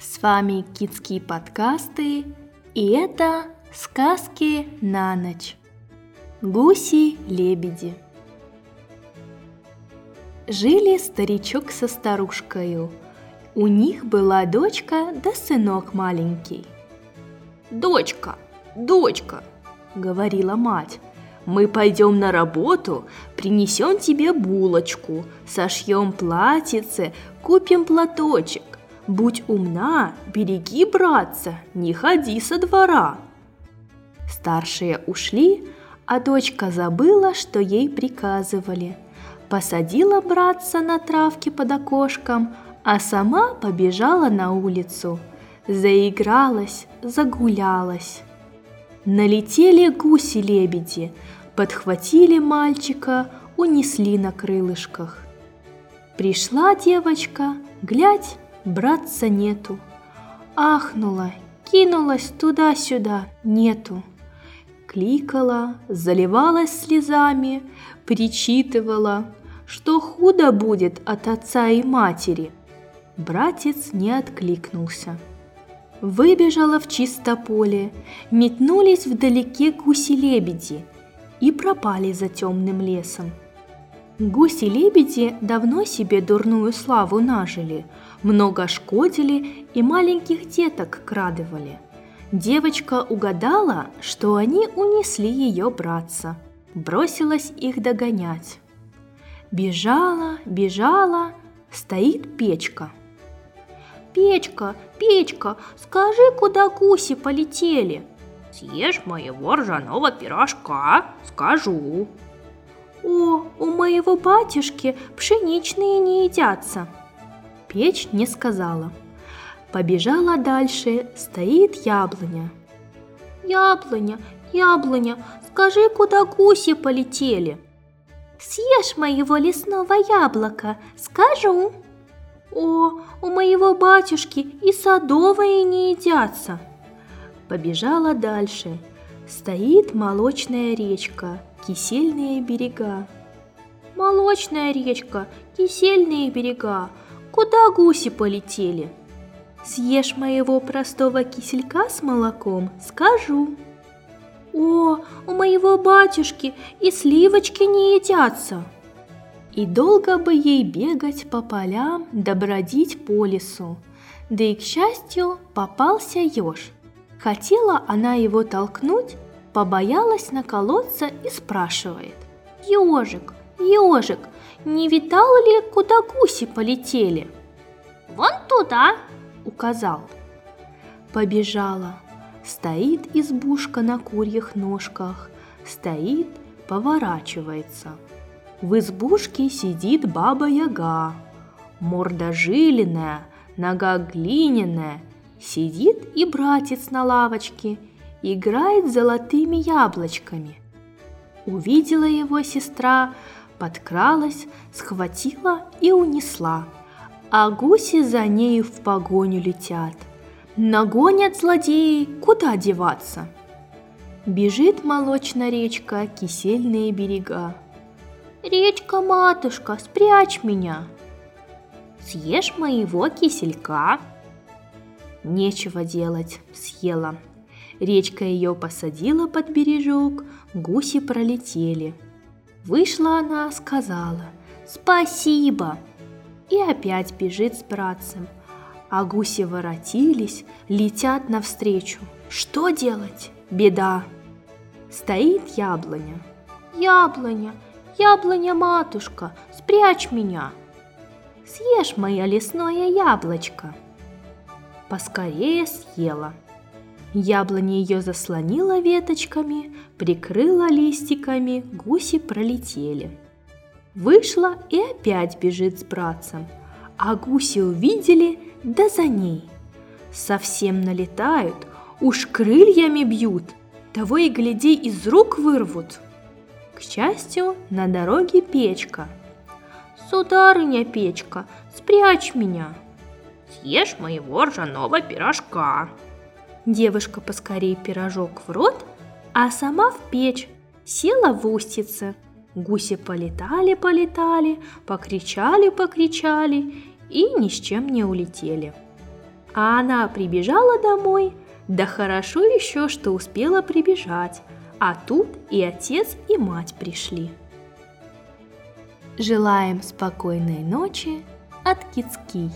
С вами Китские подкасты, и это сказки на ночь. Гуси-лебеди. Жили старичок со старушкой. У них была дочка да сынок маленький. «Дочка, дочка!» — говорила мать. Мы пойдем на работу, принесем тебе булочку, сошьем платьице, купим платочек. Будь умна, береги, братца, не ходи со двора. Старшие ушли, а дочка забыла, что ей приказывали. Посадила братца на травке под окошком, а сама побежала на улицу. Заигралась, загулялась. Налетели гуси-лебеди, подхватили мальчика, унесли на крылышках. Пришла девочка, глядь, братца нету. Ахнула, кинулась туда-сюда, нету. Кликала, заливалась слезами, причитывала, что худо будет от отца и матери. Братец не откликнулся. Выбежала в чисто поле, метнулись вдалеке гуси-лебеди и пропали за темным лесом. Гуси-лебеди давно себе дурную славу нажили, много шкодили и маленьких деток крадывали. Девочка угадала, что они унесли ее братца, бросилась их догонять. Бежала, бежала, стоит печка. «Печка, печка, скажи, куда гуси полетели?» «Съешь моего ржаного пирожка, скажу», «О, у моего батюшки пшеничные не едятся!» Печь не сказала. Побежала дальше, стоит яблоня. «Яблоня, яблоня, скажи, куда гуси полетели?» «Съешь моего лесного яблока, скажу!» «О, у моего батюшки и садовые не едятся!» Побежала дальше. Стоит молочная речка, кисельные берега. Молочная речка, кисельные берега, куда гуси полетели? Съешь моего простого киселька с молоком, скажу. О, у моего батюшки и сливочки не едятся. И долго бы ей бегать по полям да бродить по лесу. Да и, к счастью, попался еж. Хотела она его толкнуть, побоялась наколоться и спрашивает. «Ежик, ежик, не видал ли, куда гуси полетели?» «Вон туда!» – указал. Побежала. Стоит избушка на курьих ножках, стоит, поворачивается. В избушке сидит баба-яга, морда жилиная, нога глиняная, сидит и братец на лавочке – играет золотыми яблочками. Увидела его сестра, подкралась, схватила и унесла, а гуси за нею в погоню летят. Нагонят злодеи, куда деваться? Бежит молочная речка, кисельные берега. «Речка, матушка, спрячь меня!» «Съешь моего киселька?» Нечего делать, съела. Речка ее посадила под бережок, гуси пролетели. Вышла она, сказала «Спасибо!» и опять бежит с братцем. А гуси воротились, летят навстречу. Что делать? Беда! Стоит яблоня. Яблоня, яблоня, матушка, спрячь меня. Съешь мое лесное яблочко. Поскорее съела – Яблоня ее заслонила веточками, прикрыла листиками, гуси пролетели. Вышла и опять бежит с братцем, а гуси увидели, да за ней. Совсем налетают, уж крыльями бьют, того и гляди из рук вырвут. К счастью, на дороге печка. «Сударыня печка, спрячь меня!» «Съешь моего ржаного пирожка!» Девушка поскорей пирожок в рот, а сама в печь, села в устице. Гуси полетали-полетали, покричали-покричали и ни с чем не улетели. А она прибежала домой, да хорошо еще, что успела прибежать, а тут и отец, и мать пришли. Желаем спокойной ночи от Кицкий.